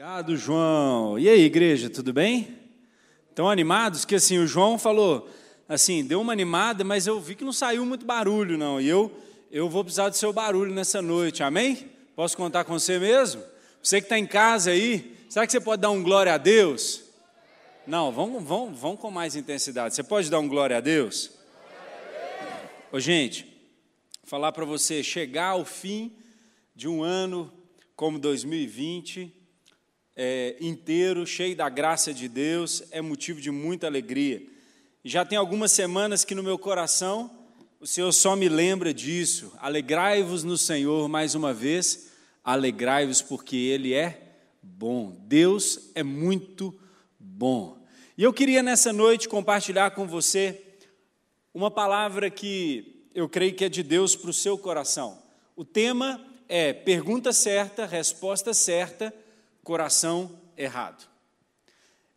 Obrigado, João. E aí, igreja, tudo bem? Estão animados? Que assim, o João falou, assim, deu uma animada, mas eu vi que não saiu muito barulho, não. E eu, eu vou precisar do seu barulho nessa noite, amém? Posso contar com você mesmo? Você que está em casa aí, será que você pode dar um glória a Deus? Não, vamos, vamos, vamos com mais intensidade. Você pode dar um glória a Deus? Ô, gente, falar para você, chegar ao fim de um ano como 2020 é, inteiro, cheio da graça de Deus, é motivo de muita alegria. Já tem algumas semanas que no meu coração o Senhor só me lembra disso. Alegrai-vos no Senhor mais uma vez, alegrai-vos porque Ele é bom. Deus é muito bom. E eu queria nessa noite compartilhar com você uma palavra que eu creio que é de Deus para o seu coração. O tema é pergunta certa, resposta certa coração errado.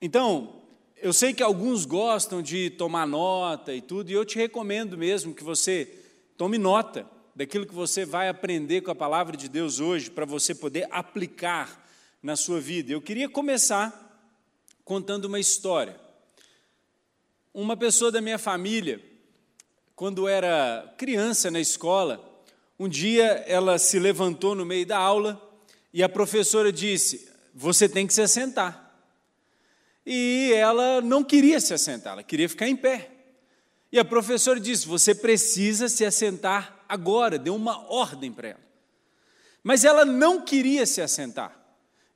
Então, eu sei que alguns gostam de tomar nota e tudo, e eu te recomendo mesmo que você tome nota daquilo que você vai aprender com a palavra de Deus hoje, para você poder aplicar na sua vida. Eu queria começar contando uma história. Uma pessoa da minha família, quando era criança na escola, um dia ela se levantou no meio da aula e a professora disse: você tem que se assentar. E ela não queria se assentar, ela queria ficar em pé. E a professora disse: Você precisa se assentar agora, deu uma ordem para ela. Mas ela não queria se assentar.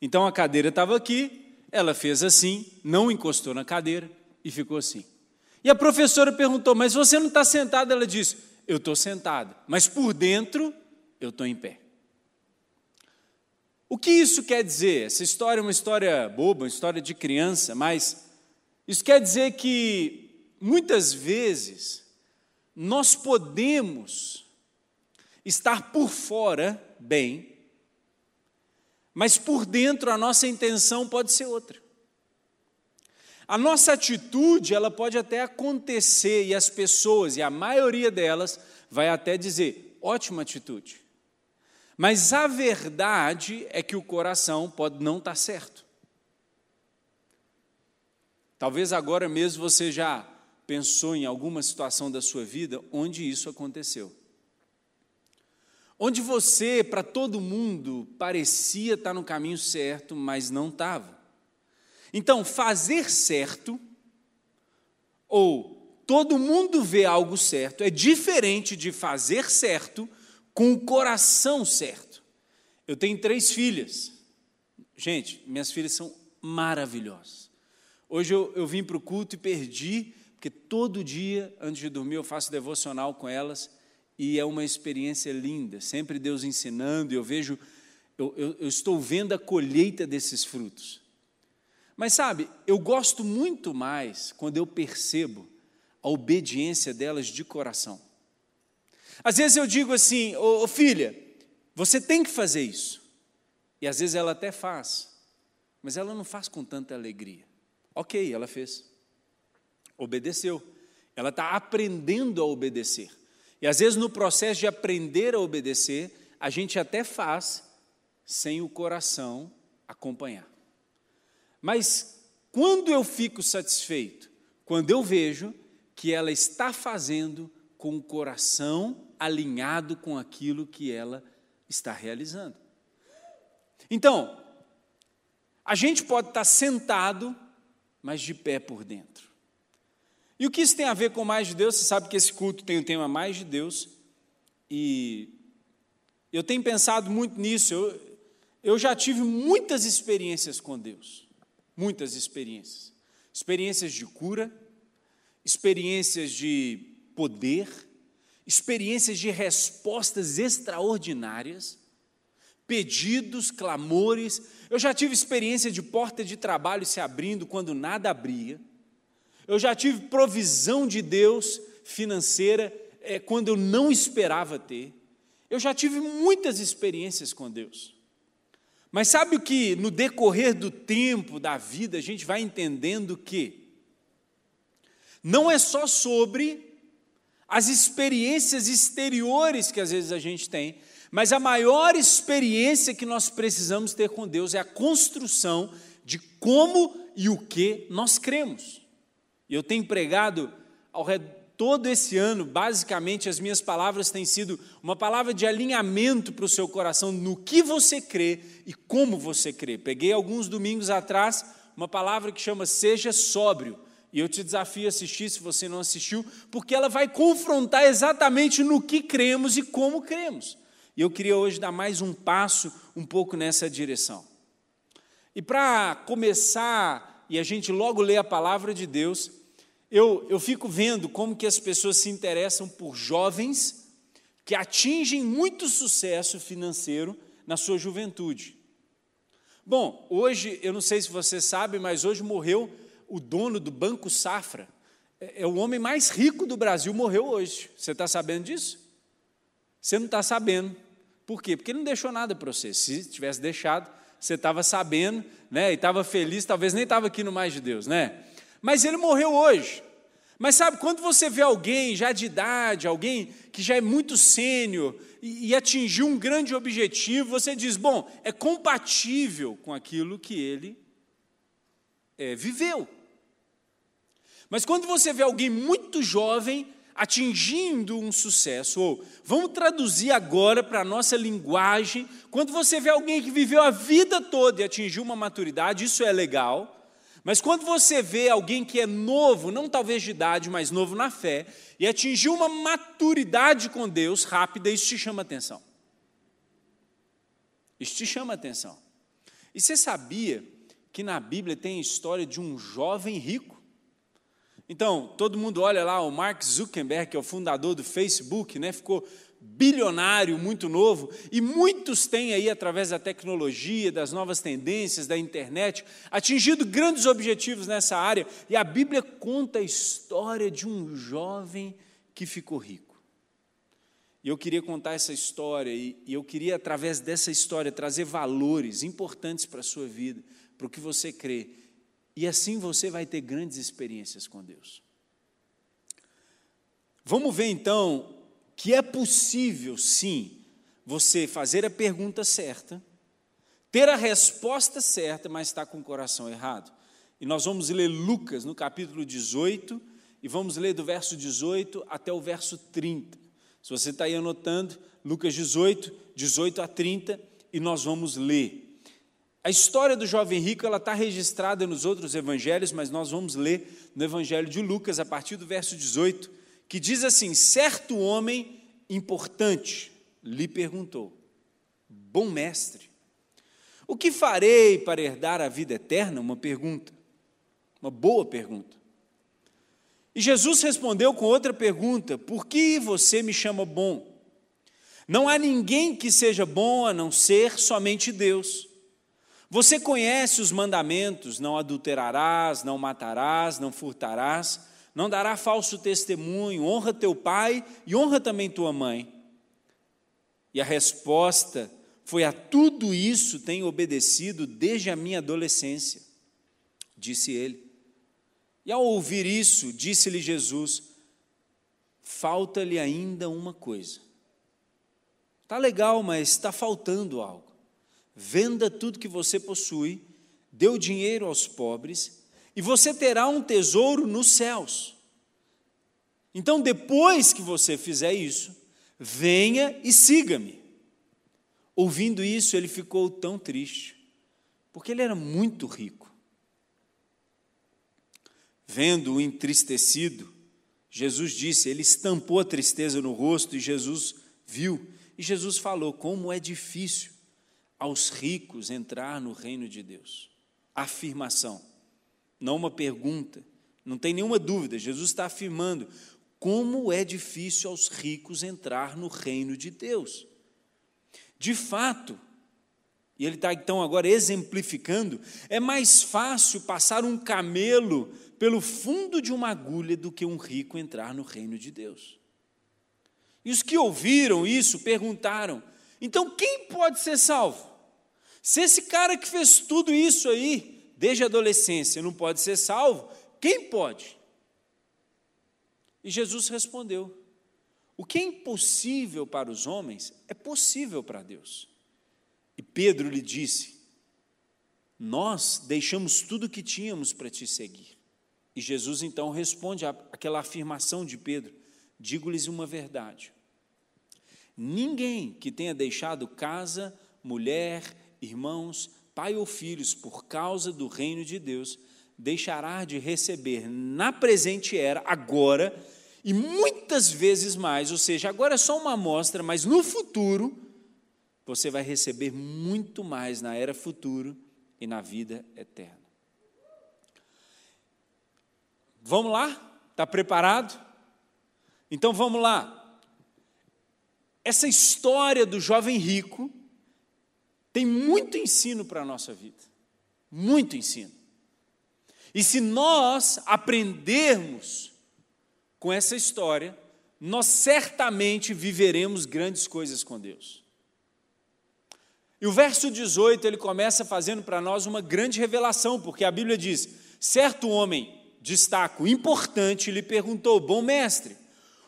Então a cadeira estava aqui, ela fez assim, não encostou na cadeira e ficou assim. E a professora perguntou: Mas você não está sentada? Ela disse: Eu estou sentada, mas por dentro eu estou em pé. O que isso quer dizer? Essa história é uma história boba, uma história de criança, mas isso quer dizer que muitas vezes nós podemos estar por fora bem, mas por dentro a nossa intenção pode ser outra. A nossa atitude, ela pode até acontecer e as pessoas, e a maioria delas, vai até dizer: ótima atitude. Mas a verdade é que o coração pode não estar certo. Talvez agora mesmo você já pensou em alguma situação da sua vida onde isso aconteceu. Onde você, para todo mundo, parecia estar no caminho certo, mas não estava. Então, fazer certo, ou todo mundo vê algo certo, é diferente de fazer certo com o coração certo. Eu tenho três filhas. Gente, minhas filhas são maravilhosas. Hoje eu, eu vim para o culto e perdi, porque todo dia, antes de dormir, eu faço devocional com elas e é uma experiência linda. Sempre Deus ensinando, e eu vejo, eu, eu, eu estou vendo a colheita desses frutos. Mas sabe, eu gosto muito mais quando eu percebo a obediência delas de coração. Às vezes eu digo assim, ô, filha, você tem que fazer isso. E às vezes ela até faz, mas ela não faz com tanta alegria. Ok, ela fez. Obedeceu. Ela está aprendendo a obedecer. E às vezes no processo de aprender a obedecer, a gente até faz sem o coração acompanhar. Mas quando eu fico satisfeito? Quando eu vejo que ela está fazendo com o coração alinhado com aquilo que ela está realizando. Então, a gente pode estar sentado, mas de pé por dentro. E o que isso tem a ver com mais de Deus? Você sabe que esse culto tem o tema mais de Deus, e eu tenho pensado muito nisso. Eu, eu já tive muitas experiências com Deus, muitas experiências. Experiências de cura, experiências de poder, experiências de respostas extraordinárias, pedidos, clamores. Eu já tive experiência de porta de trabalho se abrindo quando nada abria. Eu já tive provisão de Deus financeira é, quando eu não esperava ter. Eu já tive muitas experiências com Deus. Mas sabe o que no decorrer do tempo, da vida, a gente vai entendendo que não é só sobre as experiências exteriores que às vezes a gente tem, Mas a maior experiência que nós precisamos ter com Deus é a construção de como e o que nós cremos. E eu tenho pregado ao redor todo esse ano, basicamente, as minhas palavras têm sido uma palavra de alinhamento para o seu coração no que você crê e como você crê. Peguei alguns domingos atrás uma palavra que chama Seja Sóbrio. E eu te desafio a assistir se você não assistiu, porque ela vai confrontar exatamente no que cremos e como cremos. E eu queria hoje dar mais um passo um pouco nessa direção. E para começar, e a gente logo lê a palavra de Deus, eu, eu fico vendo como que as pessoas se interessam por jovens que atingem muito sucesso financeiro na sua juventude. Bom, hoje, eu não sei se você sabe, mas hoje morreu o dono do Banco Safra. É, é o homem mais rico do Brasil, morreu hoje. Você está sabendo disso? Você não está sabendo. Por quê? Porque ele não deixou nada para você. Se tivesse deixado, você estava sabendo, né? E estava feliz, talvez nem estava aqui no Mais de Deus, né? Mas ele morreu hoje. Mas sabe, quando você vê alguém já de idade, alguém que já é muito sênior e, e atingiu um grande objetivo, você diz: bom, é compatível com aquilo que ele é, viveu. Mas quando você vê alguém muito jovem atingindo um sucesso, ou vamos traduzir agora para a nossa linguagem, quando você vê alguém que viveu a vida toda e atingiu uma maturidade, isso é legal, mas quando você vê alguém que é novo, não talvez de idade, mas novo na fé, e atingiu uma maturidade com Deus rápida, isso te chama atenção. Isso te chama atenção. E você sabia que na Bíblia tem a história de um jovem rico? Então, todo mundo olha lá, o Mark Zuckerberg, que é o fundador do Facebook, né, ficou bilionário, muito novo, e muitos têm aí, através da tecnologia, das novas tendências, da internet, atingido grandes objetivos nessa área, e a Bíblia conta a história de um jovem que ficou rico. E eu queria contar essa história, e, eu queria, através dessa história, trazer valores importantes para a sua vida, para o que você crê e assim você vai ter grandes experiências com Deus. Vamos ver então que é possível, sim, você fazer a pergunta certa, ter a resposta certa, mas estar com o coração errado. E nós vamos ler Lucas no capítulo 18, e vamos ler do verso 18 até o verso 30. Se você está aí anotando, Lucas 18, 18 a 30, e nós vamos ler. A história do jovem rico ela está registrada nos outros evangelhos, mas nós vamos ler no Evangelho de Lucas, a partir do verso 18, que diz assim: Certo homem importante lhe perguntou, Bom mestre, o que farei para herdar a vida eterna? Uma pergunta, uma boa pergunta. E Jesus respondeu com outra pergunta: Por que você me chama bom? Não há ninguém que seja bom a não ser somente Deus. Você conhece os mandamentos: não adulterarás, não matarás, não furtarás, não dará falso testemunho, honra teu pai e honra também tua mãe. E a resposta foi: a tudo isso tenho obedecido desde a minha adolescência, disse ele. E ao ouvir isso, disse-lhe Jesus: falta-lhe ainda uma coisa. Está legal, mas está faltando algo. Venda tudo que você possui, dê o dinheiro aos pobres, e você terá um tesouro nos céus. Então, depois que você fizer isso, venha e siga-me. Ouvindo isso, ele ficou tão triste, porque ele era muito rico. Vendo-o entristecido, Jesus disse, ele estampou a tristeza no rosto e Jesus viu. E Jesus falou: Como é difícil aos ricos entrar no reino de Deus. Afirmação, não uma pergunta, não tem nenhuma dúvida, Jesus está afirmando como é difícil aos ricos entrar no reino de Deus. De fato, e ele está então agora exemplificando, é mais fácil passar um camelo pelo fundo de uma agulha do que um rico entrar no reino de Deus. E os que ouviram isso perguntaram: então, quem pode ser salvo? Se esse cara que fez tudo isso aí, desde a adolescência, não pode ser salvo, quem pode? E Jesus respondeu: O que é impossível para os homens é possível para Deus. E Pedro lhe disse: Nós deixamos tudo o que tínhamos para te seguir. E Jesus então responde àquela afirmação de Pedro: Digo-lhes uma verdade. Ninguém que tenha deixado casa, mulher, irmãos, pai ou filhos por causa do reino de Deus, deixará de receber na presente era, agora, e muitas vezes mais, ou seja, agora é só uma amostra, mas no futuro, você vai receber muito mais na era futuro e na vida eterna. Vamos lá? Está preparado? Então vamos lá. Essa história do jovem rico tem muito ensino para a nossa vida. Muito ensino. E se nós aprendermos com essa história, nós certamente viveremos grandes coisas com Deus. E o verso 18, ele começa fazendo para nós uma grande revelação, porque a Bíblia diz: certo homem, destaco, importante, lhe perguntou, bom mestre,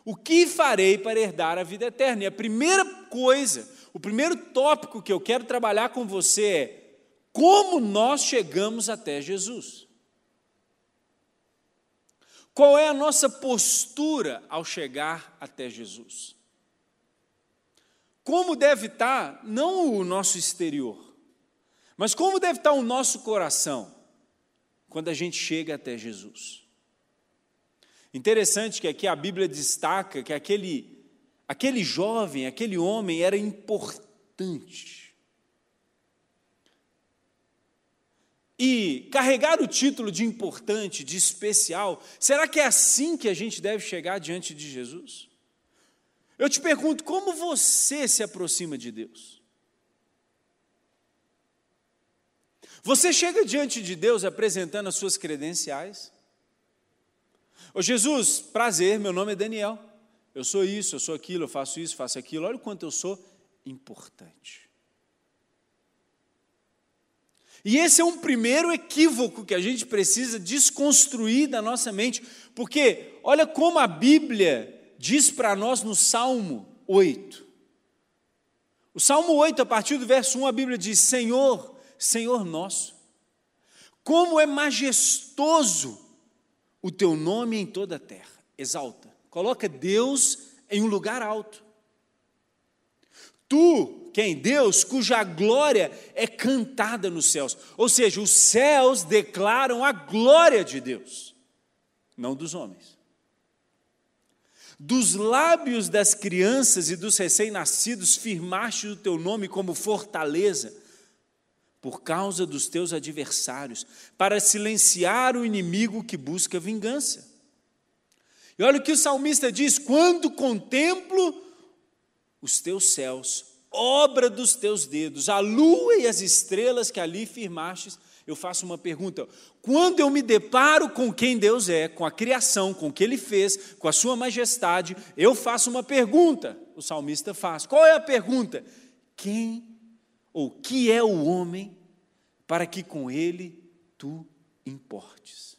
o que farei para herdar a vida eterna? E a primeira coisa, o primeiro tópico que eu quero trabalhar com você é como nós chegamos até Jesus. Qual é a nossa postura ao chegar até Jesus? Como deve estar, não o nosso exterior, mas como deve estar o nosso coração quando a gente chega até Jesus? Interessante que aqui a Bíblia destaca que aquele, aquele jovem, aquele homem era importante. e carregar o título de importante, de especial, será que é assim que a gente deve chegar diante de Jesus? Eu te pergunto, como você se aproxima de Deus? Você chega diante de Deus apresentando as suas credenciais? Ô Jesus, prazer, meu nome é Daniel. Eu sou isso, eu sou aquilo, eu faço isso, faço aquilo. Olha o quanto eu sou importante. E esse é um primeiro equívoco que a gente precisa desconstruir da nossa mente, porque olha como a Bíblia diz para nós no Salmo 8. O Salmo 8, a partir do verso 1, a Bíblia diz: Senhor, Senhor nosso, como é majestoso o teu nome em toda a terra. Exalta, coloca Deus em um lugar alto. Tu, quem? Deus, cuja glória é cantada nos céus. Ou seja, os céus declaram a glória de Deus, não dos homens. Dos lábios das crianças e dos recém-nascidos firmaste o teu nome como fortaleza, por causa dos teus adversários, para silenciar o inimigo que busca vingança. E olha o que o salmista diz: quando contemplo os teus céus, obra dos teus dedos, a lua e as estrelas que ali firmastes, eu faço uma pergunta. Quando eu me deparo com quem Deus é, com a criação, com o que Ele fez, com a Sua majestade, eu faço uma pergunta. O salmista faz. Qual é a pergunta? Quem ou que é o homem para que com ele tu importes?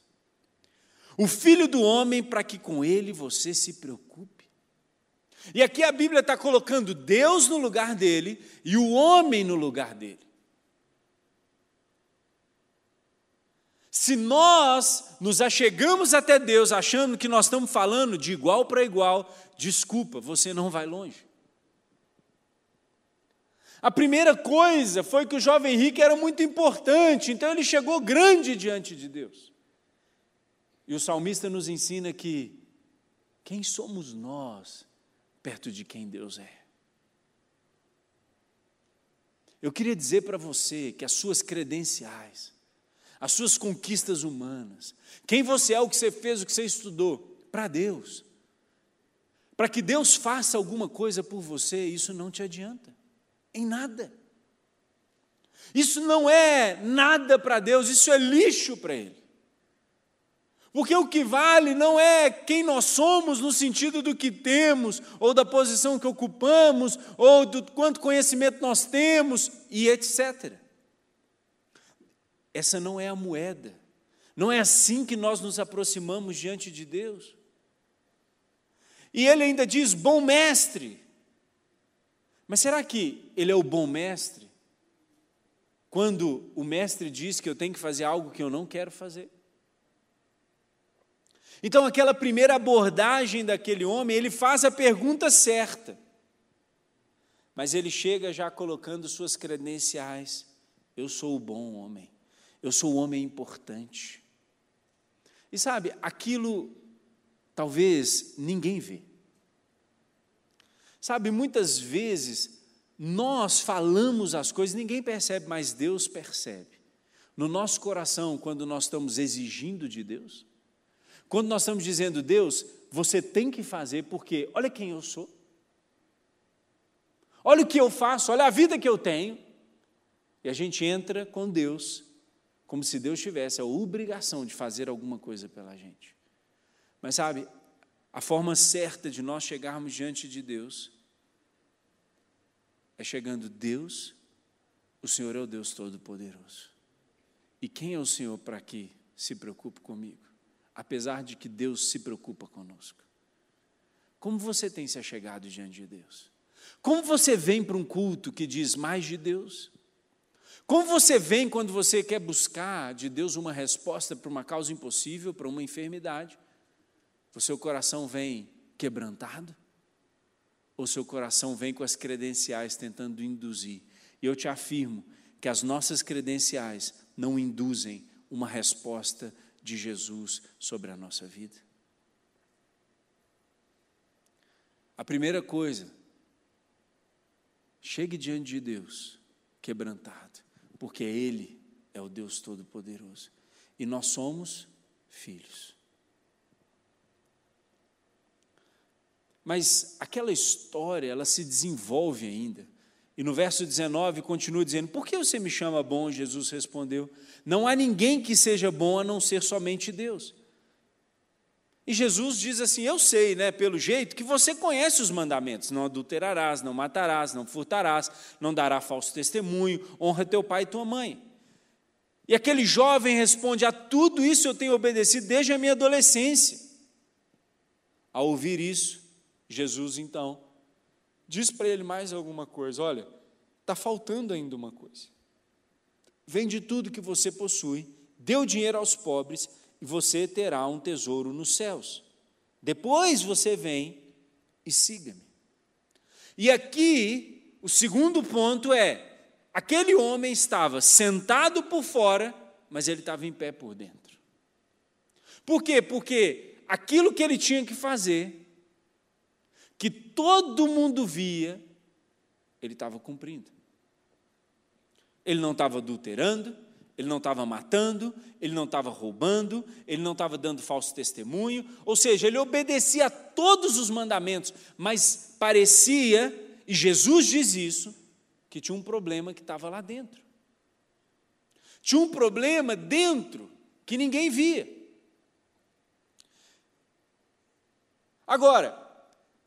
O filho do homem para que com ele você se preocupe? E aqui a Bíblia está colocando Deus no lugar dele e o homem no lugar dele. Se nós nos achegamos até Deus achando que nós estamos falando de igual para igual, desculpa, você não vai longe. A primeira coisa foi que o jovem rico era muito importante, então ele chegou grande diante de Deus. E o salmista nos ensina que quem somos nós perto de quem Deus é. Eu queria dizer para você que as suas credenciais, as suas conquistas humanas, quem você é, o que você fez, o que você estudou, para Deus. Para que Deus faça alguma coisa por você, isso não te adianta, em nada. Isso não é nada para Deus, isso é lixo para Ele. Porque o que vale não é quem nós somos no sentido do que temos, ou da posição que ocupamos, ou do quanto conhecimento nós temos, e etc. Essa não é a moeda. Não é assim que nós nos aproximamos diante de Deus. E ele ainda diz: bom mestre. Mas será que ele é o bom mestre? Quando o mestre diz que eu tenho que fazer algo que eu não quero fazer? Então, aquela primeira abordagem daquele homem, ele faz a pergunta certa, mas ele chega já colocando suas credenciais. Eu sou o bom homem, eu sou o homem importante. E sabe, aquilo talvez ninguém vê. Sabe, muitas vezes nós falamos as coisas, ninguém percebe, mas Deus percebe. No nosso coração, quando nós estamos exigindo de Deus, quando nós estamos dizendo, Deus, você tem que fazer, porque olha quem eu sou, olha o que eu faço, olha a vida que eu tenho, e a gente entra com Deus, como se Deus tivesse a obrigação de fazer alguma coisa pela gente. Mas sabe, a forma certa de nós chegarmos diante de Deus é chegando, Deus, o Senhor é o Deus Todo-Poderoso. E quem é o Senhor para que se preocupe comigo? apesar de que Deus se preocupa conosco. Como você tem se achegado diante de Deus? Como você vem para um culto que diz mais de Deus? Como você vem quando você quer buscar de Deus uma resposta para uma causa impossível, para uma enfermidade? O seu coração vem quebrantado? Ou seu coração vem com as credenciais tentando induzir? E eu te afirmo que as nossas credenciais não induzem uma resposta de Jesus sobre a nossa vida? A primeira coisa, chegue diante de Deus quebrantado, porque Ele é o Deus Todo-Poderoso e nós somos filhos. Mas aquela história, ela se desenvolve ainda. E no verso 19 continua dizendo: Por que você me chama bom? Jesus respondeu: Não há ninguém que seja bom a não ser somente Deus. E Jesus diz assim: Eu sei, né, pelo jeito, que você conhece os mandamentos: não adulterarás, não matarás, não furtarás, não dará falso testemunho, honra teu pai e tua mãe. E aquele jovem responde: A tudo isso eu tenho obedecido desde a minha adolescência. Ao ouvir isso, Jesus então diz para ele mais alguma coisa: olha, está faltando ainda uma coisa. Vende tudo que você possui, dê o dinheiro aos pobres e você terá um tesouro nos céus. Depois você vem e siga-me. E aqui, o segundo ponto é: aquele homem estava sentado por fora, mas ele estava em pé por dentro. Por quê? Porque aquilo que ele tinha que fazer que todo mundo via, ele estava cumprindo. Ele não estava adulterando, ele não estava matando, ele não estava roubando, ele não estava dando falso testemunho, ou seja, ele obedecia a todos os mandamentos, mas parecia, e Jesus diz isso, que tinha um problema que estava lá dentro. Tinha um problema dentro que ninguém via. Agora,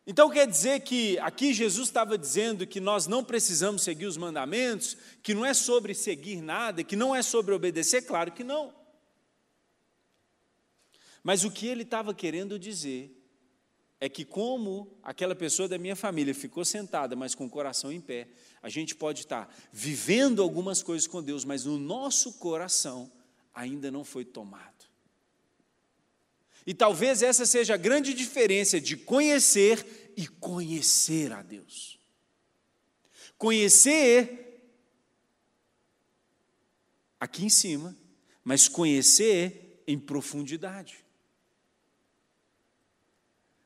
então quer dizer que aqui Jesus estava dizendo que nós não precisamos seguir os mandamentos, que não é sobre seguir nada, que não é sobre obedecer? Claro que não. Mas o que ele estava querendo dizer é que, como aquela pessoa da minha família ficou sentada, mas com o coração em pé, a gente pode estar vivendo algumas coisas com Deus, mas o nosso coração ainda não foi tomado. E talvez essa seja a grande diferença de conhecer e conhecer a Deus. Conhecer aqui em cima, mas conhecer em profundidade.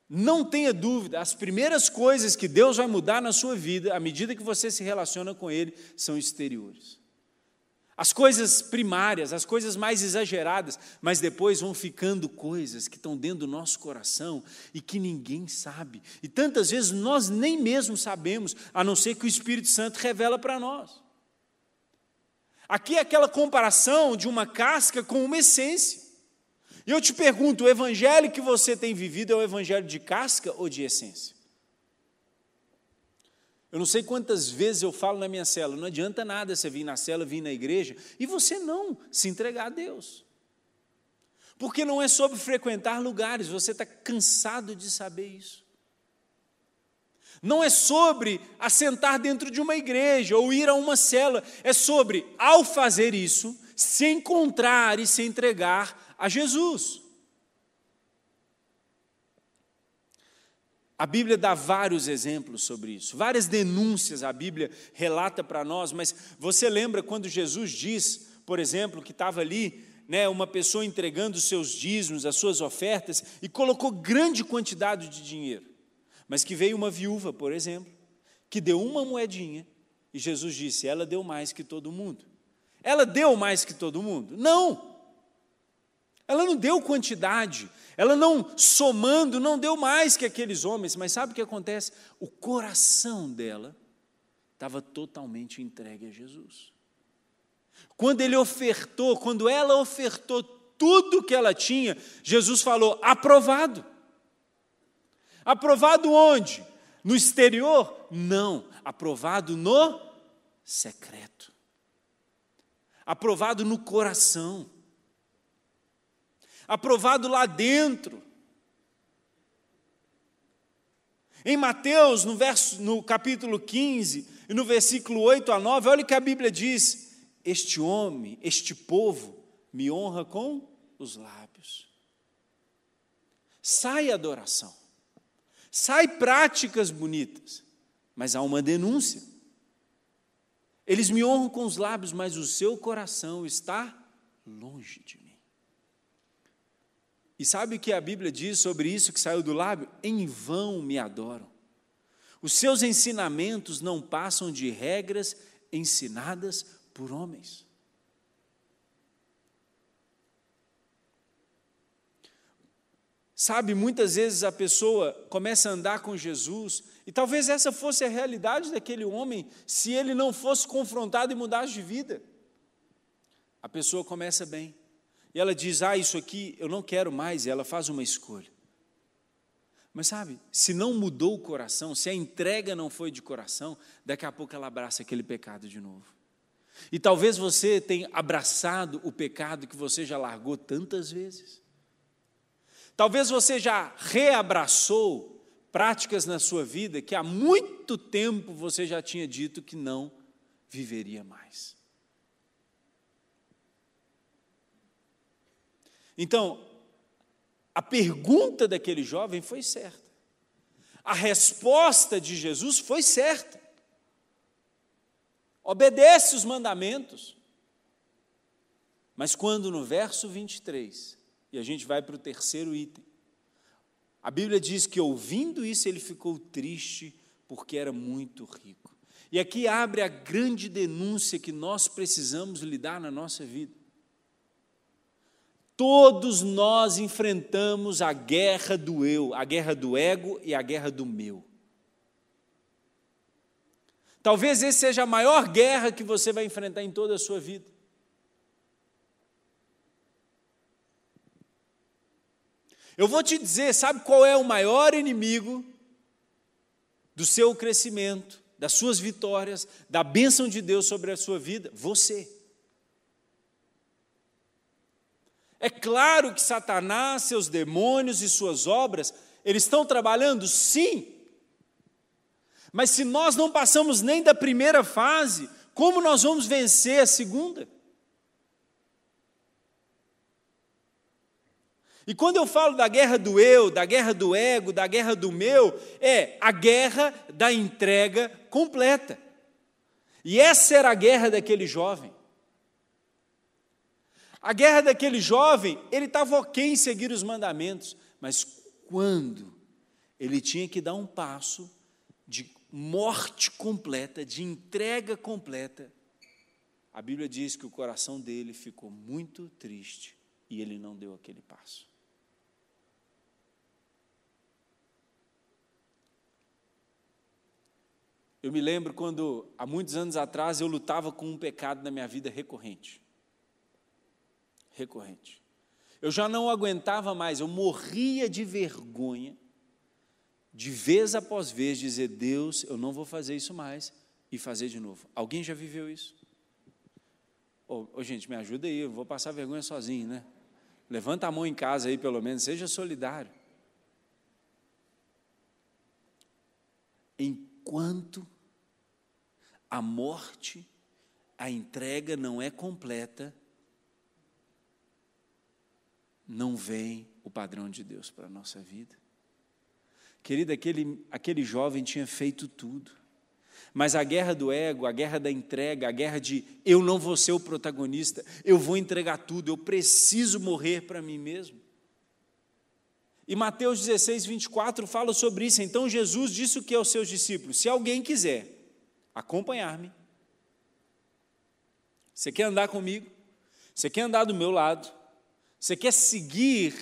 Não tenha dúvida, as primeiras coisas que Deus vai mudar na sua vida, à medida que você se relaciona com Ele, são exteriores. As coisas primárias, as coisas mais exageradas, mas depois vão ficando coisas que estão dentro do nosso coração e que ninguém sabe. E tantas vezes nós nem mesmo sabemos, a não ser que o Espírito Santo revela para nós. Aqui é aquela comparação de uma casca com uma essência. E eu te pergunto: o evangelho que você tem vivido é o evangelho de casca ou de essência? Eu não sei quantas vezes eu falo na minha cela, não adianta nada você vir na cela, vir na igreja e você não se entregar a Deus. Porque não é sobre frequentar lugares, você está cansado de saber isso. Não é sobre assentar dentro de uma igreja ou ir a uma cela. É sobre, ao fazer isso, se encontrar e se entregar a Jesus. A Bíblia dá vários exemplos sobre isso, várias denúncias a Bíblia relata para nós, mas você lembra quando Jesus diz, por exemplo, que estava ali né, uma pessoa entregando os seus dízimos, as suas ofertas, e colocou grande quantidade de dinheiro, mas que veio uma viúva, por exemplo, que deu uma moedinha, e Jesus disse: ela deu mais que todo mundo. Ela deu mais que todo mundo? Não! Ela não deu quantidade, ela não, somando, não deu mais que aqueles homens, mas sabe o que acontece? O coração dela estava totalmente entregue a Jesus. Quando ele ofertou, quando ela ofertou tudo que ela tinha, Jesus falou: aprovado. Aprovado onde? No exterior? Não, aprovado no secreto. Aprovado no coração aprovado lá dentro. Em Mateus, no, verso, no capítulo 15 e no versículo 8 a 9, olha o que a Bíblia diz: Este homem, este povo, me honra com os lábios. Sai adoração, sai práticas bonitas, mas há uma denúncia. Eles me honram com os lábios, mas o seu coração está longe de mim. E sabe o que a Bíblia diz sobre isso que saiu do lábio? Em vão me adoram. Os seus ensinamentos não passam de regras ensinadas por homens. Sabe, muitas vezes a pessoa começa a andar com Jesus, e talvez essa fosse a realidade daquele homem, se ele não fosse confrontado e mudasse de vida. A pessoa começa bem, e ela diz: Ah, isso aqui eu não quero mais, e ela faz uma escolha. Mas sabe, se não mudou o coração, se a entrega não foi de coração, daqui a pouco ela abraça aquele pecado de novo. E talvez você tenha abraçado o pecado que você já largou tantas vezes. Talvez você já reabraçou práticas na sua vida que há muito tempo você já tinha dito que não viveria mais. Então, a pergunta daquele jovem foi certa. A resposta de Jesus foi certa. Obedece os mandamentos. Mas quando no verso 23, e a gente vai para o terceiro item, a Bíblia diz que ouvindo isso ele ficou triste porque era muito rico. E aqui abre a grande denúncia que nós precisamos lidar na nossa vida. Todos nós enfrentamos a guerra do eu, a guerra do ego e a guerra do meu. Talvez essa seja a maior guerra que você vai enfrentar em toda a sua vida. Eu vou te dizer, sabe qual é o maior inimigo do seu crescimento, das suas vitórias, da bênção de Deus sobre a sua vida? Você. É claro que Satanás, seus demônios e suas obras, eles estão trabalhando, sim. Mas se nós não passamos nem da primeira fase, como nós vamos vencer a segunda? E quando eu falo da guerra do eu, da guerra do ego, da guerra do meu, é a guerra da entrega completa. E essa era a guerra daquele jovem. A guerra daquele jovem, ele estava ok em seguir os mandamentos, mas quando ele tinha que dar um passo de morte completa, de entrega completa, a Bíblia diz que o coração dele ficou muito triste e ele não deu aquele passo. Eu me lembro quando, há muitos anos atrás, eu lutava com um pecado na minha vida recorrente recorrente. Eu já não aguentava mais, eu morria de vergonha, de vez após vez, dizer: Deus, eu não vou fazer isso mais, e fazer de novo. Alguém já viveu isso? Ô, oh, gente, me ajuda aí, eu vou passar vergonha sozinho, né? Levanta a mão em casa aí, pelo menos, seja solidário. enquanto a morte, a entrega não é completa, não vem o padrão de Deus para a nossa vida. Querida, aquele, aquele jovem tinha feito tudo. Mas a guerra do ego, a guerra da entrega, a guerra de eu não vou ser o protagonista, eu vou entregar tudo, eu preciso morrer para mim mesmo. E Mateus 16, 24 fala sobre isso. Então Jesus disse o que aos seus discípulos: Se alguém quiser acompanhar-me, você quer andar comigo, você quer andar do meu lado, você quer seguir,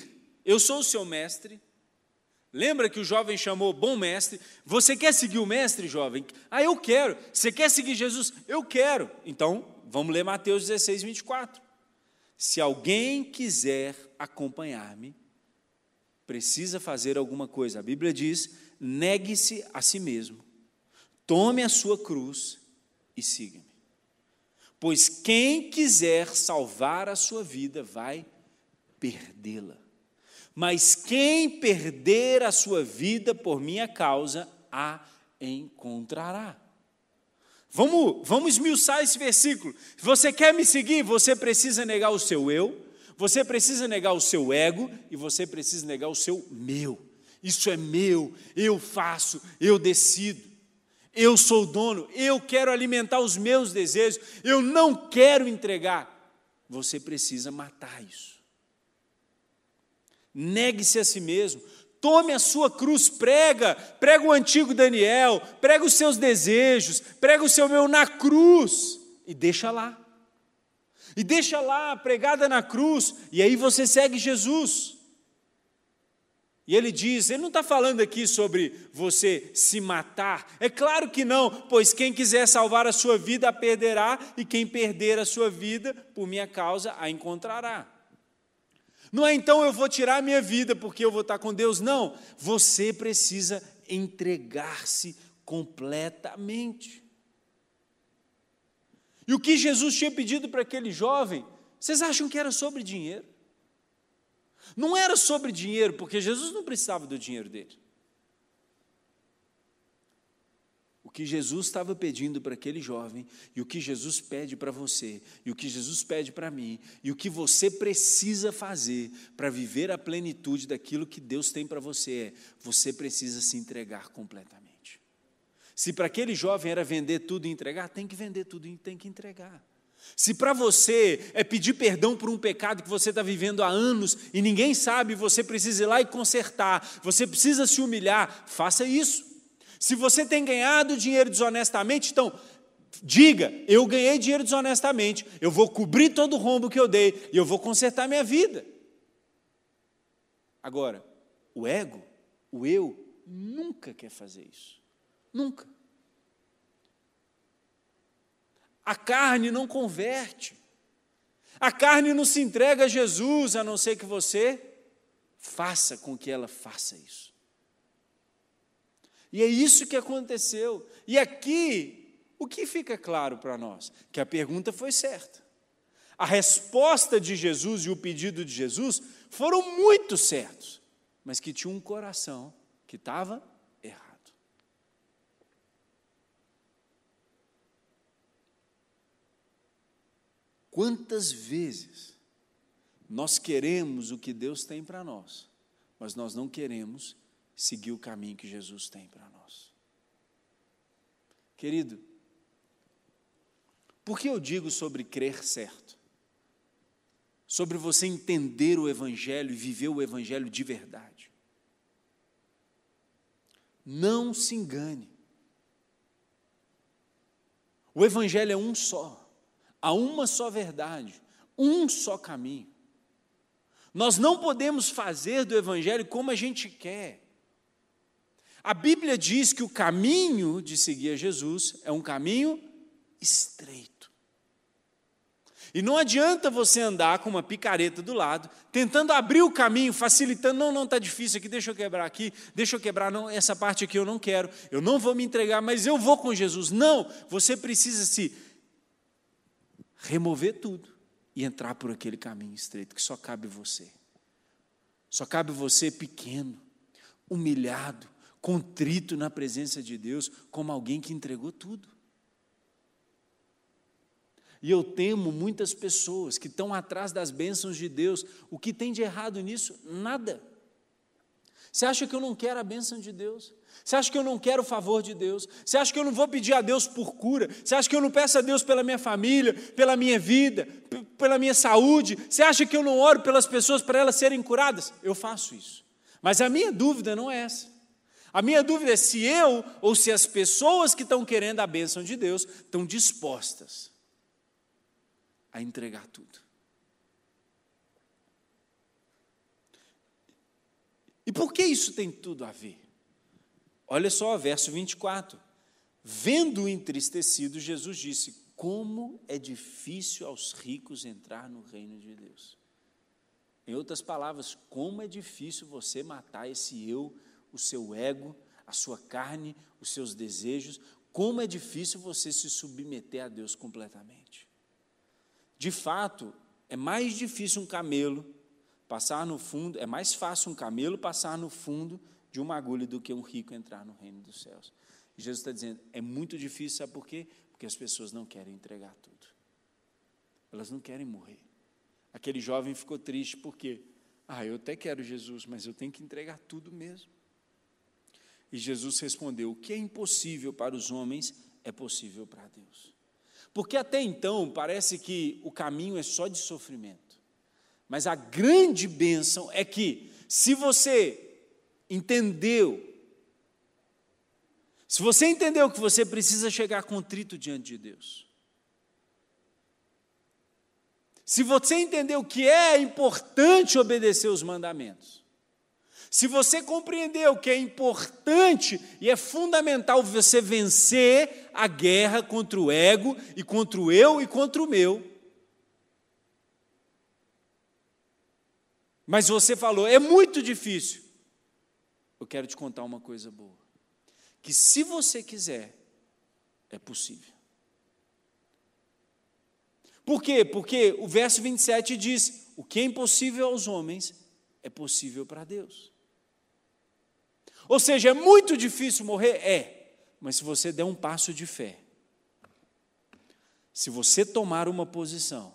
eu sou o seu mestre. Lembra que o jovem chamou bom mestre? Você quer seguir o mestre, jovem? Ah, eu quero. Você quer seguir Jesus? Eu quero. Então, vamos ler Mateus 16, 24. Se alguém quiser acompanhar-me, precisa fazer alguma coisa. A Bíblia diz: negue-se a si mesmo, tome a sua cruz e siga-me. Pois quem quiser salvar a sua vida vai perdê-la. Mas quem perder a sua vida por minha causa, a encontrará. Vamos, vamos esmiuçar esse versículo. Se você quer me seguir, você precisa negar o seu eu, você precisa negar o seu ego e você precisa negar o seu meu. Isso é meu, eu faço, eu decido. Eu sou o dono, eu quero alimentar os meus desejos, eu não quero entregar. Você precisa matar isso. Negue-se a si mesmo, tome a sua cruz, prega, prega o antigo Daniel, prega os seus desejos, prega o seu meu na cruz e deixa lá. E deixa lá, pregada na cruz, e aí você segue Jesus. E ele diz, ele não está falando aqui sobre você se matar, é claro que não, pois quem quiser salvar a sua vida a perderá, e quem perder a sua vida por minha causa a encontrará. Não é então eu vou tirar a minha vida porque eu vou estar com Deus, não, você precisa entregar-se completamente. E o que Jesus tinha pedido para aquele jovem, vocês acham que era sobre dinheiro? Não era sobre dinheiro, porque Jesus não precisava do dinheiro dele. O que Jesus estava pedindo para aquele jovem, e o que Jesus pede para você, e o que Jesus pede para mim, e o que você precisa fazer para viver a plenitude daquilo que Deus tem para você é: você precisa se entregar completamente. Se para aquele jovem era vender tudo e entregar, tem que vender tudo e tem que entregar. Se para você é pedir perdão por um pecado que você está vivendo há anos e ninguém sabe, você precisa ir lá e consertar, você precisa se humilhar, faça isso. Se você tem ganhado dinheiro desonestamente, então diga: eu ganhei dinheiro desonestamente, eu vou cobrir todo o rombo que eu dei e eu vou consertar minha vida. Agora, o ego, o eu, nunca quer fazer isso. Nunca. A carne não converte. A carne não se entrega a Jesus, a não ser que você faça com que ela faça isso. E é isso que aconteceu. E aqui, o que fica claro para nós? Que a pergunta foi certa. A resposta de Jesus e o pedido de Jesus foram muito certos, mas que tinha um coração que estava Quantas vezes nós queremos o que Deus tem para nós, mas nós não queremos seguir o caminho que Jesus tem para nós? Querido, por que eu digo sobre crer certo? Sobre você entender o Evangelho e viver o Evangelho de verdade. Não se engane. O Evangelho é um só. Há uma só verdade, um só caminho. Nós não podemos fazer do Evangelho como a gente quer. A Bíblia diz que o caminho de seguir a Jesus é um caminho estreito. E não adianta você andar com uma picareta do lado, tentando abrir o caminho, facilitando, não, não, está difícil aqui, deixa eu quebrar aqui, deixa eu quebrar, não, essa parte aqui eu não quero, eu não vou me entregar, mas eu vou com Jesus. Não, você precisa se remover tudo e entrar por aquele caminho estreito que só cabe você. Só cabe você pequeno, humilhado, contrito na presença de Deus, como alguém que entregou tudo. E eu temo muitas pessoas que estão atrás das bênçãos de Deus. O que tem de errado nisso? Nada. Você acha que eu não quero a bênção de Deus? Você acha que eu não quero o favor de Deus? Você acha que eu não vou pedir a Deus por cura? Você acha que eu não peço a Deus pela minha família, pela minha vida, pela minha saúde? Você acha que eu não oro pelas pessoas para elas serem curadas? Eu faço isso. Mas a minha dúvida não é essa. A minha dúvida é se eu ou se as pessoas que estão querendo a bênção de Deus estão dispostas a entregar tudo. E por que isso tem tudo a ver? Olha só, verso 24. Vendo entristecido, Jesus disse: Como é difícil aos ricos entrar no reino de Deus. Em outras palavras, como é difícil você matar esse eu, o seu ego, a sua carne, os seus desejos, como é difícil você se submeter a Deus completamente. De fato, é mais difícil um camelo passar no fundo, é mais fácil um camelo passar no fundo de uma agulha do que um rico entrar no reino dos céus. E Jesus está dizendo, é muito difícil, sabe por quê? Porque as pessoas não querem entregar tudo. Elas não querem morrer. Aquele jovem ficou triste porque, ah, eu até quero Jesus, mas eu tenho que entregar tudo mesmo. E Jesus respondeu: o que é impossível para os homens é possível para Deus. Porque até então parece que o caminho é só de sofrimento. Mas a grande bênção é que, se você entendeu, se você entendeu que você precisa chegar contrito diante de Deus, se você entendeu que é importante obedecer os mandamentos, se você compreendeu que é importante e é fundamental você vencer a guerra contra o ego e contra o eu e contra o meu. Mas você falou, é muito difícil. Eu quero te contar uma coisa boa. Que se você quiser, é possível. Por quê? Porque o verso 27 diz: o que é impossível aos homens é possível para Deus. Ou seja, é muito difícil morrer? É. Mas se você der um passo de fé, se você tomar uma posição,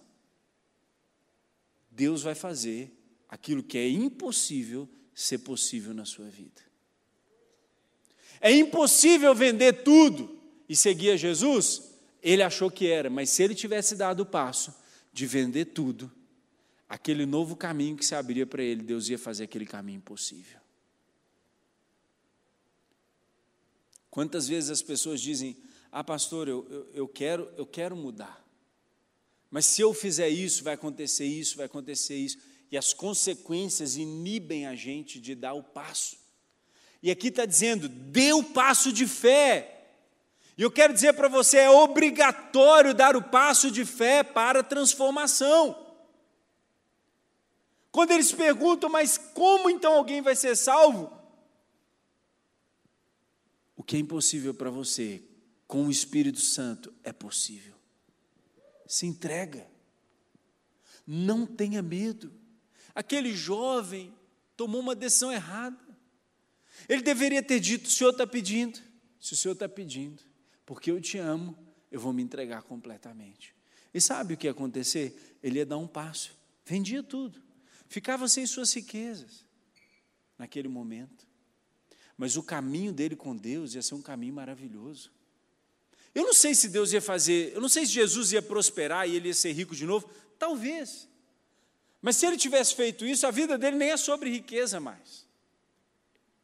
Deus vai fazer aquilo que é impossível ser possível na sua vida. É impossível vender tudo e seguir a Jesus? Ele achou que era, mas se ele tivesse dado o passo de vender tudo, aquele novo caminho que se abria para ele, Deus ia fazer aquele caminho possível. Quantas vezes as pessoas dizem: Ah, pastor, eu, eu, eu, quero, eu quero mudar. Mas se eu fizer isso, vai acontecer isso, vai acontecer isso. E as consequências inibem a gente de dar o passo. E aqui está dizendo: dê o passo de fé. E eu quero dizer para você: é obrigatório dar o passo de fé para a transformação. Quando eles perguntam, mas como então alguém vai ser salvo? Que é impossível para você, com o Espírito Santo, é possível. Se entrega. Não tenha medo. Aquele jovem tomou uma decisão errada. Ele deveria ter dito: o Senhor está pedindo. Se o Senhor está pedindo, porque eu te amo, eu vou me entregar completamente. E sabe o que ia acontecer? Ele ia dar um passo, vendia tudo, ficava sem suas riquezas naquele momento. Mas o caminho dele com Deus ia ser um caminho maravilhoso. Eu não sei se Deus ia fazer, eu não sei se Jesus ia prosperar e ele ia ser rico de novo, talvez. Mas se ele tivesse feito isso, a vida dele nem é sobre riqueza mais.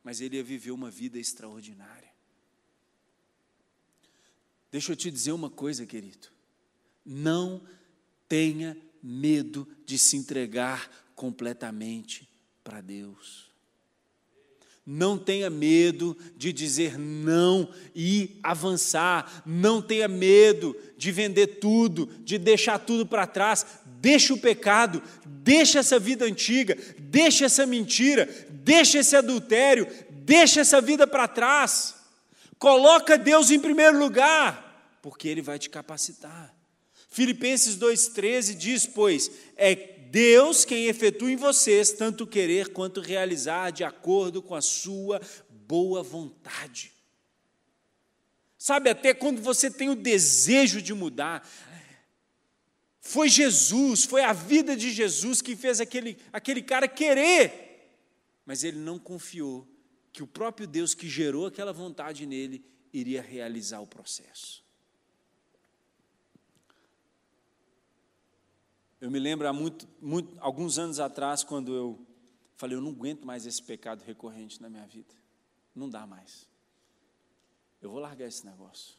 Mas ele ia viver uma vida extraordinária. Deixa eu te dizer uma coisa, querido. Não tenha medo de se entregar completamente para Deus. Não tenha medo de dizer não e avançar. Não tenha medo de vender tudo, de deixar tudo para trás. Deixa o pecado, deixa essa vida antiga, deixa essa mentira, deixa esse adultério, deixa essa vida para trás. Coloca Deus em primeiro lugar, porque Ele vai te capacitar. Filipenses 2,13 diz: Pois é Deus quem efetua em vocês tanto querer quanto realizar de acordo com a sua boa vontade. Sabe, até quando você tem o desejo de mudar, foi Jesus, foi a vida de Jesus que fez aquele, aquele cara querer, mas ele não confiou que o próprio Deus que gerou aquela vontade nele iria realizar o processo. Eu me lembro há muito, muito, alguns anos atrás, quando eu falei, eu não aguento mais esse pecado recorrente na minha vida. Não dá mais. Eu vou largar esse negócio.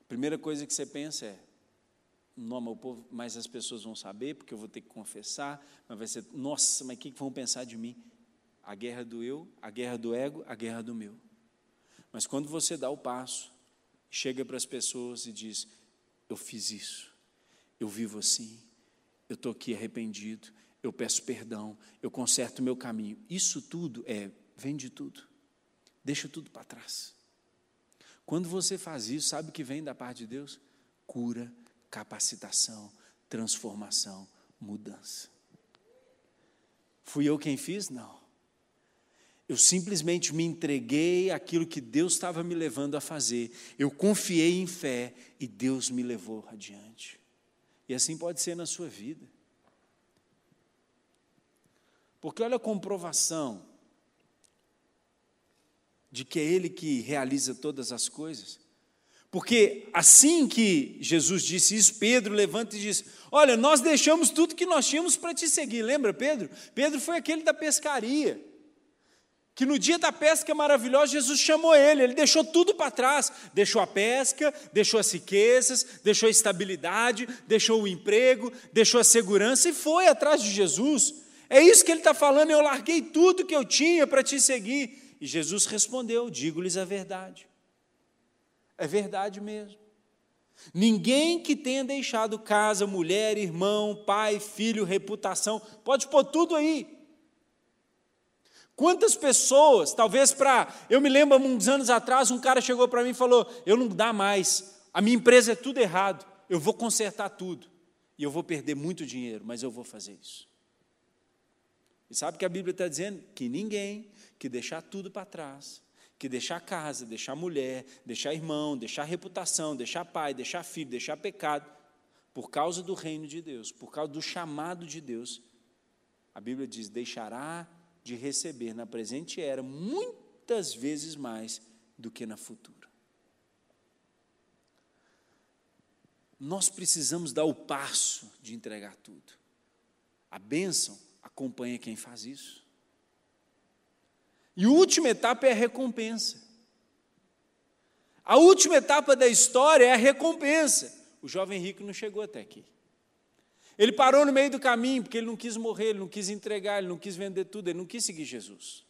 A primeira coisa que você pensa é, não, meu povo, mas as pessoas vão saber, porque eu vou ter que confessar, mas vai ser, nossa, mas o que vão pensar de mim? A guerra do eu, a guerra do ego, a guerra do meu. Mas quando você dá o passo, chega para as pessoas e diz: Eu fiz isso, eu vivo assim, eu estou aqui arrependido, eu peço perdão, eu conserto o meu caminho. Isso tudo é, vende tudo, deixa tudo para trás. Quando você faz isso, sabe o que vem da parte de Deus? Cura, capacitação, transformação, mudança. Fui eu quem fiz? Não. Eu simplesmente me entreguei àquilo que Deus estava me levando a fazer. Eu confiei em fé e Deus me levou adiante. E assim pode ser na sua vida. Porque olha a comprovação de que é Ele que realiza todas as coisas. Porque assim que Jesus disse isso, Pedro levanta e diz: Olha, nós deixamos tudo que nós tínhamos para te seguir. Lembra, Pedro? Pedro foi aquele da pescaria que no dia da pesca maravilhosa, Jesus chamou ele, ele deixou tudo para trás, deixou a pesca, deixou as riquezas, deixou a estabilidade, deixou o emprego, deixou a segurança e foi atrás de Jesus. É isso que ele está falando, eu larguei tudo que eu tinha para te seguir. E Jesus respondeu: digo-lhes a verdade. É verdade mesmo. Ninguém que tenha deixado casa, mulher, irmão, pai, filho, reputação, pode pôr tudo aí, Quantas pessoas, talvez para. Eu me lembro, uns anos atrás, um cara chegou para mim e falou: Eu não dá mais, a minha empresa é tudo errado, eu vou consertar tudo. E eu vou perder muito dinheiro, mas eu vou fazer isso. E sabe o que a Bíblia está dizendo? Que ninguém que deixar tudo para trás, que deixar casa, deixar mulher, deixar irmão, deixar reputação, deixar pai, deixar filho, deixar pecado, por causa do reino de Deus, por causa do chamado de Deus, a Bíblia diz: deixará de receber na presente era muitas vezes mais do que na futura. Nós precisamos dar o passo de entregar tudo. A bênção acompanha quem faz isso. E a última etapa é a recompensa. A última etapa da história é a recompensa. O jovem rico não chegou até aqui. Ele parou no meio do caminho porque ele não quis morrer, ele não quis entregar, ele não quis vender tudo, ele não quis seguir Jesus.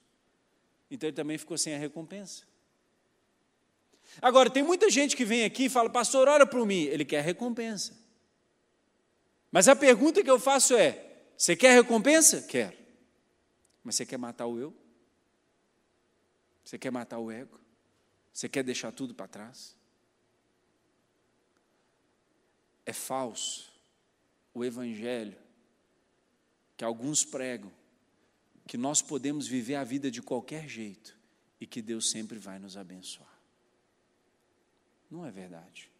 Então ele também ficou sem a recompensa. Agora, tem muita gente que vem aqui e fala, pastor, ora para mim. Ele quer recompensa. Mas a pergunta que eu faço é: você quer recompensa? Quero. Mas você quer matar o eu? Você quer matar o ego? Você quer deixar tudo para trás? É falso o Evangelho que alguns pregam, que nós podemos viver a vida de qualquer jeito e que Deus sempre vai nos abençoar. Não é verdade.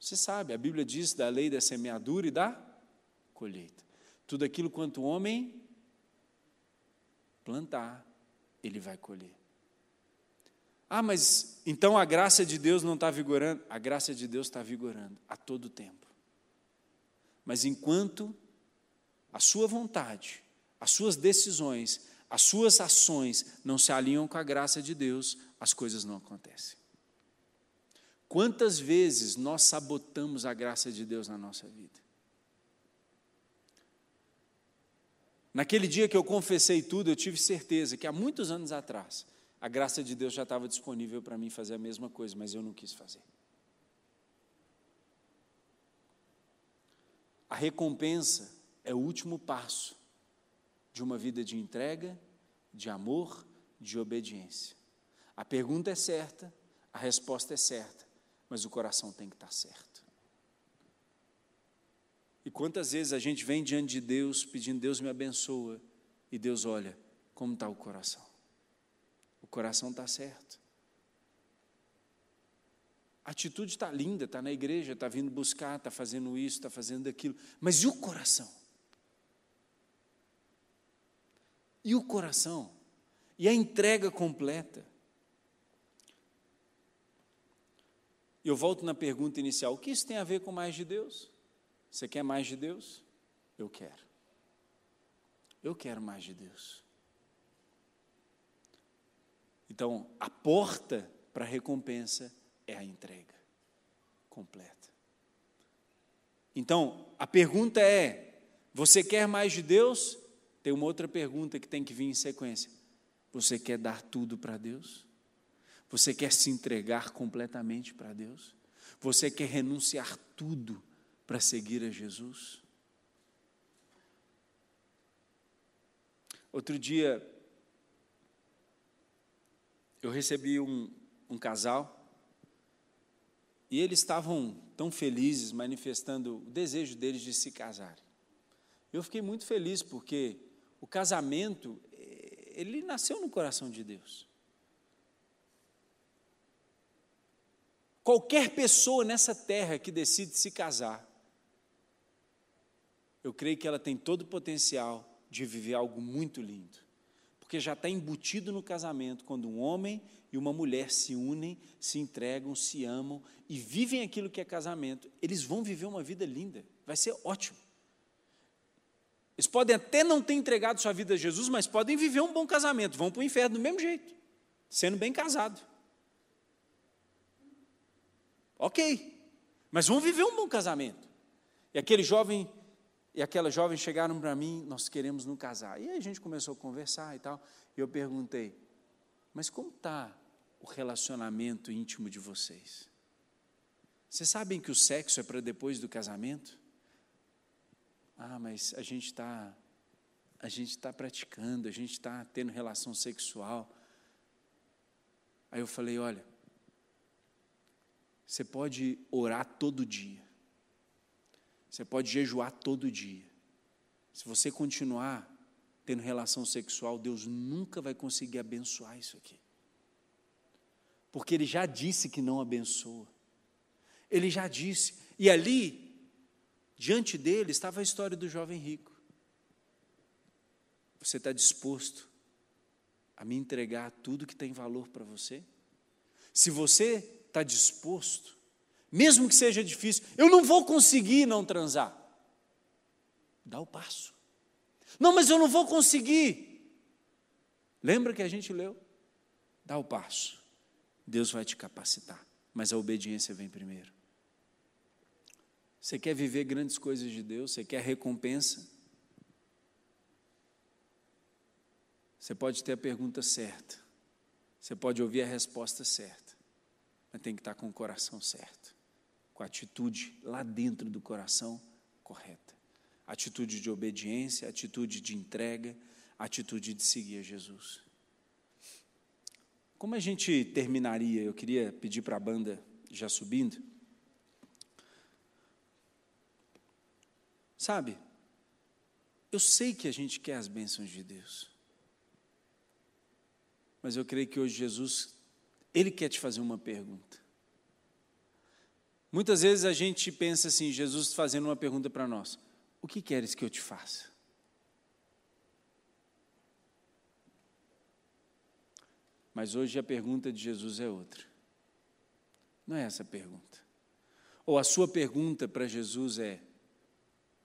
Você sabe, a Bíblia diz da lei da semeadura e da colheita. Tudo aquilo quanto o homem plantar, ele vai colher. Ah, mas então a graça de Deus não está vigorando? A graça de Deus está vigorando a todo tempo. Mas enquanto a sua vontade, as suas decisões, as suas ações não se alinham com a graça de Deus, as coisas não acontecem. Quantas vezes nós sabotamos a graça de Deus na nossa vida? Naquele dia que eu confessei tudo, eu tive certeza que há muitos anos atrás, a graça de Deus já estava disponível para mim fazer a mesma coisa, mas eu não quis fazer. A recompensa é o último passo de uma vida de entrega, de amor, de obediência. A pergunta é certa, a resposta é certa, mas o coração tem que estar certo. E quantas vezes a gente vem diante de Deus pedindo, Deus me abençoa, e Deus olha, como está o coração. O coração está certo. A atitude está linda, está na igreja, está vindo buscar, está fazendo isso, está fazendo aquilo. Mas e o coração? E o coração? E a entrega completa? Eu volto na pergunta inicial: o que isso tem a ver com mais de Deus? Você quer mais de Deus? Eu quero. Eu quero mais de Deus. Então, a porta para a recompensa é a entrega completa. Então, a pergunta é: você quer mais de Deus? Tem uma outra pergunta que tem que vir em sequência. Você quer dar tudo para Deus? Você quer se entregar completamente para Deus? Você quer renunciar tudo para seguir a Jesus? Outro dia, eu recebi um, um casal e eles estavam tão felizes, manifestando o desejo deles de se casarem. Eu fiquei muito feliz porque o casamento, eh, ele nasceu no coração de Deus. Qualquer pessoa nessa terra que decide se casar, eu creio que ela tem todo o potencial de viver algo muito lindo. Porque já está embutido no casamento quando um homem e uma mulher se unem, se entregam, se amam e vivem aquilo que é casamento. Eles vão viver uma vida linda, vai ser ótimo. Eles podem até não ter entregado sua vida a Jesus, mas podem viver um bom casamento, vão para o inferno do mesmo jeito, sendo bem casado. Ok, mas vamos viver um bom casamento. E aquele jovem e aquela jovem chegaram para mim, nós queremos nos casar. E aí a gente começou a conversar e tal. E eu perguntei, mas como está o relacionamento íntimo de vocês? Vocês sabem que o sexo é para depois do casamento? Ah, mas a gente está a gente está praticando, a gente está tendo relação sexual. Aí eu falei, olha, você pode orar todo dia. Você pode jejuar todo dia. Se você continuar tendo relação sexual, Deus nunca vai conseguir abençoar isso aqui. Porque Ele já disse que não abençoa. Ele já disse. E ali, diante dele, estava a história do jovem rico. Você está disposto a me entregar tudo que tem valor para você? Se você está disposto, mesmo que seja difícil, eu não vou conseguir não transar. Dá o passo. Não, mas eu não vou conseguir. Lembra que a gente leu? Dá o passo. Deus vai te capacitar, mas a obediência vem primeiro. Você quer viver grandes coisas de Deus? Você quer recompensa? Você pode ter a pergunta certa, você pode ouvir a resposta certa mas tem que estar com o coração certo, com a atitude lá dentro do coração correta. Atitude de obediência, atitude de entrega, atitude de seguir a Jesus. Como a gente terminaria? Eu queria pedir para a banda já subindo. Sabe, eu sei que a gente quer as bênçãos de Deus, mas eu creio que hoje Jesus ele quer te fazer uma pergunta. Muitas vezes a gente pensa assim, Jesus fazendo uma pergunta para nós: O que queres que eu te faça? Mas hoje a pergunta de Jesus é outra. Não é essa a pergunta. Ou a sua pergunta para Jesus é: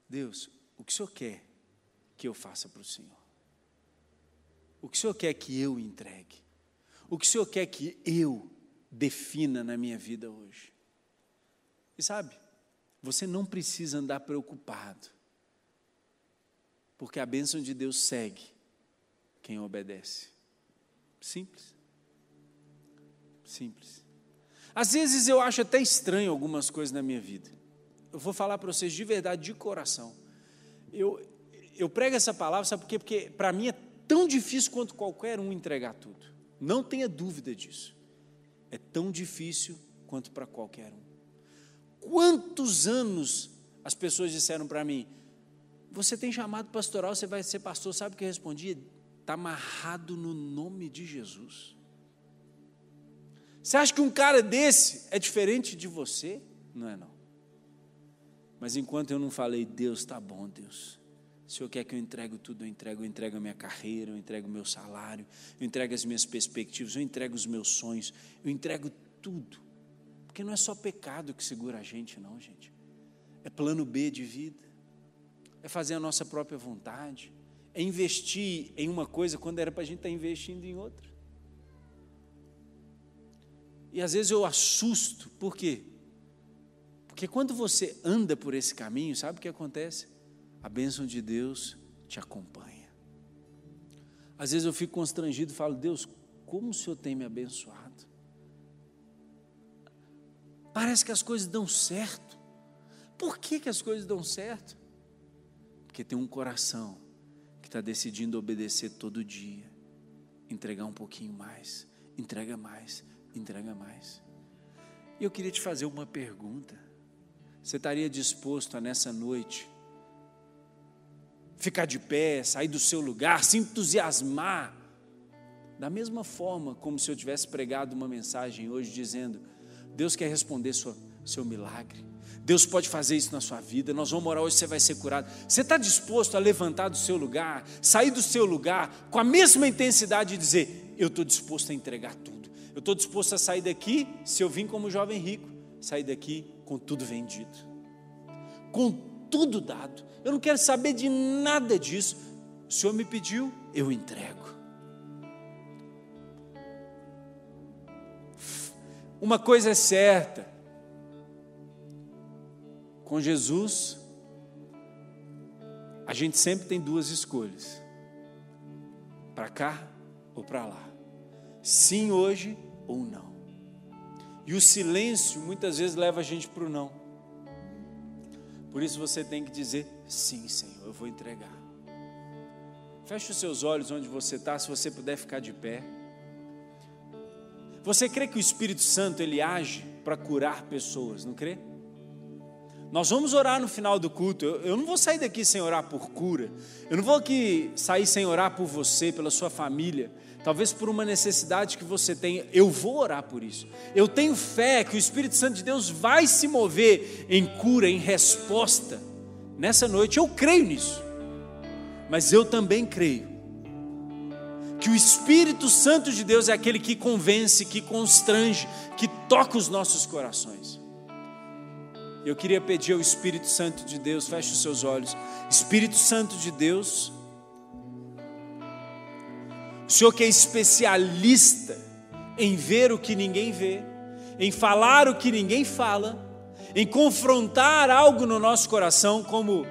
Deus, o que o Senhor quer que eu faça para o Senhor? O que o Senhor quer que eu entregue? O que o Senhor quer que eu defina na minha vida hoje? E sabe, você não precisa andar preocupado, porque a bênção de Deus segue quem obedece. Simples. Simples. Às vezes eu acho até estranho algumas coisas na minha vida. Eu vou falar para vocês de verdade, de coração. Eu, eu prego essa palavra, sabe por quê? Porque para mim é tão difícil quanto qualquer um entregar tudo. Não tenha dúvida disso. É tão difícil quanto para qualquer um. Quantos anos as pessoas disseram para mim: Você tem chamado pastoral, você vai ser pastor? Sabe o que eu respondia? está amarrado no nome de Jesus. Você acha que um cara desse é diferente de você? Não é não. Mas enquanto eu não falei, Deus está bom, Deus. O Senhor quer que eu entregue tudo, eu entrego, eu entrego a minha carreira, eu entrego o meu salário, eu entrego as minhas perspectivas, eu entrego os meus sonhos, eu entrego tudo. Porque não é só pecado que segura a gente, não, gente. É plano B de vida, é fazer a nossa própria vontade, é investir em uma coisa quando era para a gente estar tá investindo em outra. E às vezes eu assusto, por quê? Porque quando você anda por esse caminho, sabe o que acontece? A bênção de Deus te acompanha. Às vezes eu fico constrangido e falo, Deus, como o Senhor tem me abençoado? Parece que as coisas dão certo. Por que, que as coisas dão certo? Porque tem um coração que está decidindo obedecer todo dia, entregar um pouquinho mais, entrega mais, entrega mais. E eu queria te fazer uma pergunta. Você estaria disposto a nessa noite ficar de pé, sair do seu lugar, se entusiasmar, da mesma forma como se eu tivesse pregado uma mensagem hoje dizendo: Deus quer responder sua, seu milagre. Deus pode fazer isso na sua vida. Nós vamos orar hoje, você vai ser curado. Você está disposto a levantar do seu lugar, sair do seu lugar, com a mesma intensidade e dizer: Eu estou disposto a entregar tudo. Eu estou disposto a sair daqui, se eu vim como jovem rico, sair daqui com tudo vendido, com tudo dado. Eu não quero saber de nada disso. O Senhor me pediu, eu entrego. Uma coisa é certa: com Jesus, a gente sempre tem duas escolhas: para cá ou para lá. Sim hoje ou não. E o silêncio muitas vezes leva a gente para o não. Por isso você tem que dizer: sim, Senhor, eu vou entregar. Feche os seus olhos onde você está, se você puder ficar de pé. Você crê que o Espírito Santo ele age para curar pessoas, não crê? Nós vamos orar no final do culto. Eu, eu, não vou sair daqui sem orar por cura. Eu não vou aqui sair sem orar por você, pela sua família talvez por uma necessidade que você tenha, eu vou orar por isso. Eu tenho fé que o Espírito Santo de Deus vai se mover em cura, em resposta nessa noite. Eu creio nisso. Mas eu também creio que o Espírito Santo de Deus é aquele que convence, que constrange, que toca os nossos corações. Eu queria pedir ao Espírito Santo de Deus, feche os seus olhos. Espírito Santo de Deus, o Senhor que é especialista em ver o que ninguém vê, em falar o que ninguém fala, em confrontar algo no nosso coração, como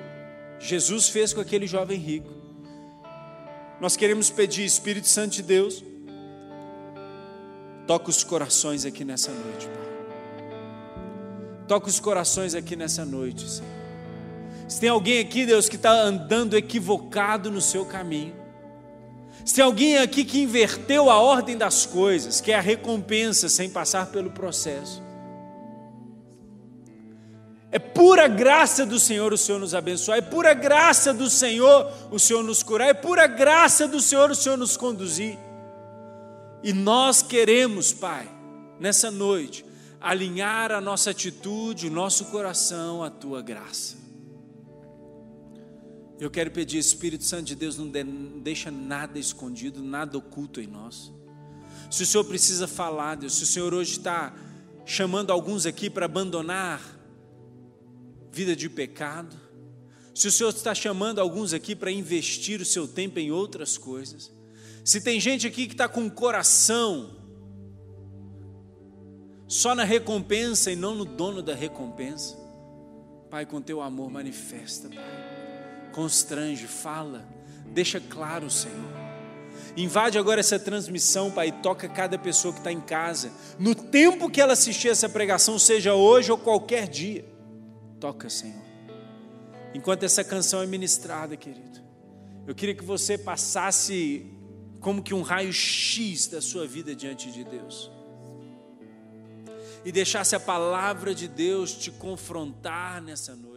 Jesus fez com aquele jovem rico. Nós queremos pedir, Espírito Santo de Deus, toca os corações aqui nessa noite, Pai. Toca os corações aqui nessa noite, Senhor. Se tem alguém aqui, Deus, que está andando equivocado no seu caminho, se tem alguém aqui que inverteu a ordem das coisas, que é a recompensa sem passar pelo processo. É pura graça do Senhor o Senhor nos abençoar, é pura graça do Senhor o Senhor nos curar, é pura graça do Senhor o Senhor nos conduzir. E nós queremos, Pai, nessa noite, alinhar a nossa atitude, o nosso coração à tua graça. Eu quero pedir, Espírito Santo de Deus, não deixa nada escondido, nada oculto em nós. Se o Senhor precisa falar, Deus, se o Senhor hoje está chamando alguns aqui para abandonar vida de pecado, se o Senhor está chamando alguns aqui para investir o seu tempo em outras coisas, se tem gente aqui que está com o coração só na recompensa e não no dono da recompensa, Pai, com teu amor manifesta, Pai. Constrange, fala, deixa claro, Senhor. Invade agora essa transmissão, Pai, toca cada pessoa que está em casa, no tempo que ela assistir essa pregação, seja hoje ou qualquer dia. Toca, Senhor. Enquanto essa canção é ministrada, querido, eu queria que você passasse como que um raio-x da sua vida diante de Deus. E deixasse a palavra de Deus te confrontar nessa noite.